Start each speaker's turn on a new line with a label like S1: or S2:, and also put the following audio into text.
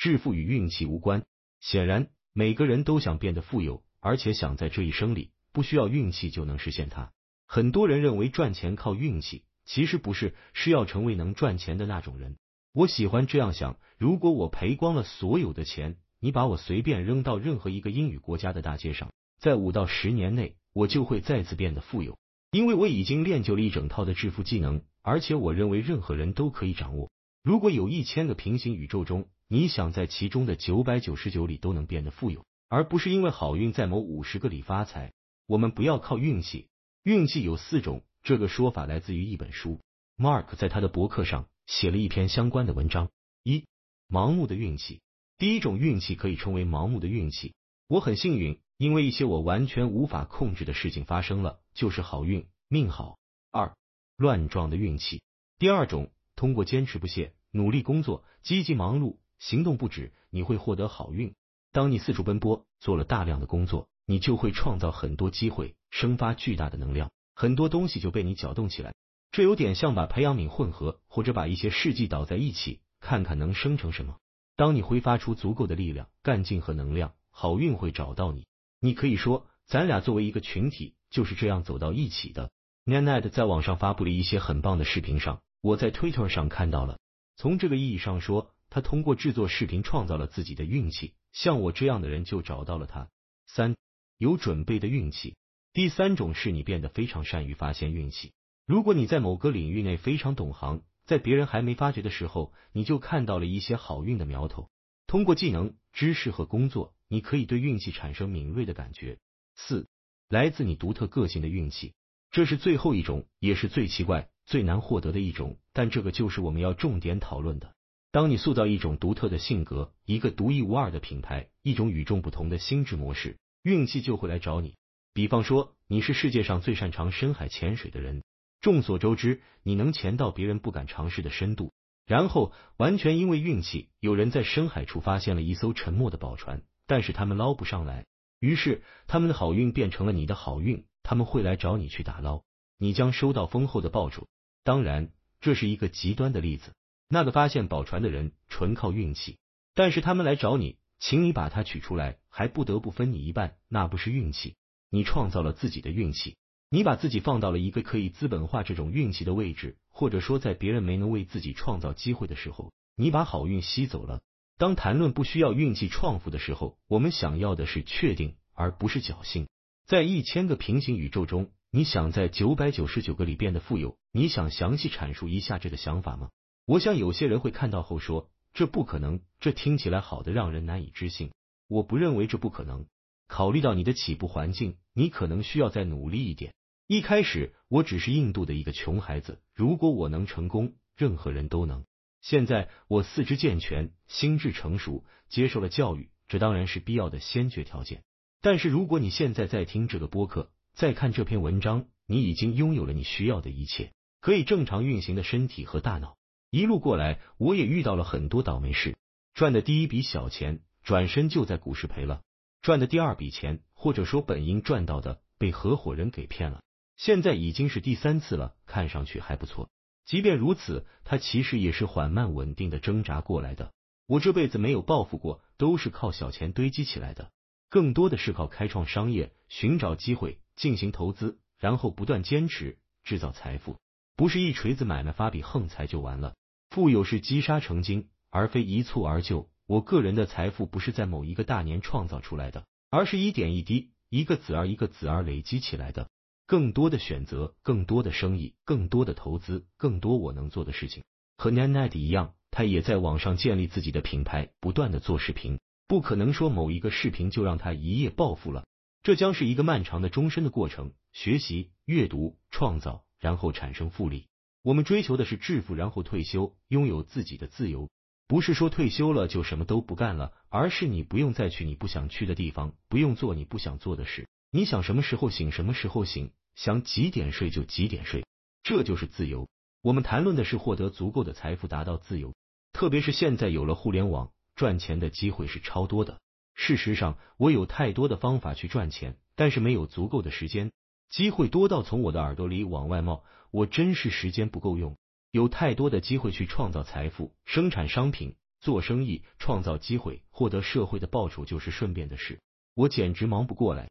S1: 致富与运气无关。显然，每个人都想变得富有，而且想在这一生里不需要运气就能实现它。很多人认为赚钱靠运气，其实不是，是要成为能赚钱的那种人。我喜欢这样想：如果我赔光了所有的钱，你把我随便扔到任何一个英语国家的大街上，在五到十年内，我就会再次变得富有，因为我已经练就了一整套的致富技能，而且我认为任何人都可以掌握。如果有一千个平行宇宙中，你想在其中的九百九十九里都能变得富有，而不是因为好运在某五十个里发财。我们不要靠运气，运气有四种。这个说法来自于一本书。Mark 在他的博客上写了一篇相关的文章。一、盲目的运气。第一种运气可以称为盲目的运气。我很幸运，因为一些我完全无法控制的事情发生了，就是好运，命好。二、乱撞的运气。第二种，通过坚持不懈、努力工作、积极忙碌。行动不止，你会获得好运。当你四处奔波，做了大量的工作，你就会创造很多机会，生发巨大的能量，很多东西就被你搅动起来。这有点像把培养皿混合，或者把一些试剂倒在一起，看看能生成什么。当你挥发出足够的力量、干劲和能量，好运会找到你。你可以说，咱俩作为一个群体，就是这样走到一起的。Nanette 在网上发布了一些很棒的视频，上我在 Twitter 上看到了。从这个意义上说。他通过制作视频创造了自己的运气，像我这样的人就找到了他。三有准备的运气。第三种是你变得非常善于发现运气。如果你在某个领域内非常懂行，在别人还没发觉的时候，你就看到了一些好运的苗头。通过技能、知识和工作，你可以对运气产生敏锐的感觉。四来自你独特个性的运气，这是最后一种，也是最奇怪、最难获得的一种，但这个就是我们要重点讨论的。当你塑造一种独特的性格，一个独一无二的品牌，一种与众不同的心智模式，运气就会来找你。比方说，你是世界上最擅长深海潜水的人，众所周知，你能潜到别人不敢尝试的深度。然后，完全因为运气，有人在深海处发现了一艘沉没的宝船，但是他们捞不上来。于是，他们的好运变成了你的好运，他们会来找你去打捞，你将收到丰厚的报酬。当然，这是一个极端的例子。那个发现宝船的人纯靠运气，但是他们来找你，请你把它取出来，还不得不分你一半，那不是运气，你创造了自己的运气，你把自己放到了一个可以资本化这种运气的位置，或者说在别人没能为自己创造机会的时候，你把好运吸走了。当谈论不需要运气创富的时候，我们想要的是确定，而不是侥幸。在一千个平行宇宙中，你想在九百九十九个里变得富有，你想详细阐述一下这个想法吗？我想有些人会看到后说这不可能，这听起来好的让人难以置信。我不认为这不可能。考虑到你的起步环境，你可能需要再努力一点。一开始我只是印度的一个穷孩子，如果我能成功，任何人都能。现在我四肢健全，心智成熟，接受了教育，这当然是必要的先决条件。但是如果你现在在听这个播客，再看这篇文章，你已经拥有了你需要的一切，可以正常运行的身体和大脑。一路过来，我也遇到了很多倒霉事。赚的第一笔小钱，转身就在股市赔了；赚的第二笔钱，或者说本应赚到的，被合伙人给骗了。现在已经是第三次了，看上去还不错。即便如此，他其实也是缓慢稳定的挣扎过来的。我这辈子没有暴富过，都是靠小钱堆积起来的，更多的是靠开创商业、寻找机会、进行投资，然后不断坚持制造财富，不是一锤子买卖发笔横财就完了。富有是积沙成金，而非一蹴而就。我个人的财富不是在某一个大年创造出来的，而是一点一滴、一个子儿一个子儿累积起来的。更多的选择，更多的生意，更多的投资，更多我能做的事情。和 Nanette 一样，他也在网上建立自己的品牌，不断的做视频。不可能说某一个视频就让他一夜暴富了，这将是一个漫长的、终身的过程。学习、阅读、创造，然后产生复利。我们追求的是致富，然后退休，拥有自己的自由。不是说退休了就什么都不干了，而是你不用再去你不想去的地方，不用做你不想做的事。你想什么时候醒什么时候醒，想几点睡就几点睡，这就是自由。我们谈论的是获得足够的财富，达到自由。特别是现在有了互联网，赚钱的机会是超多的。事实上，我有太多的方法去赚钱，但是没有足够的时间。机会多到从我的耳朵里往外冒，我真是时间不够用。有太多的机会去创造财富、生产商品、做生意、创造机会、获得社会的报酬就是顺便的事，我简直忙不过来。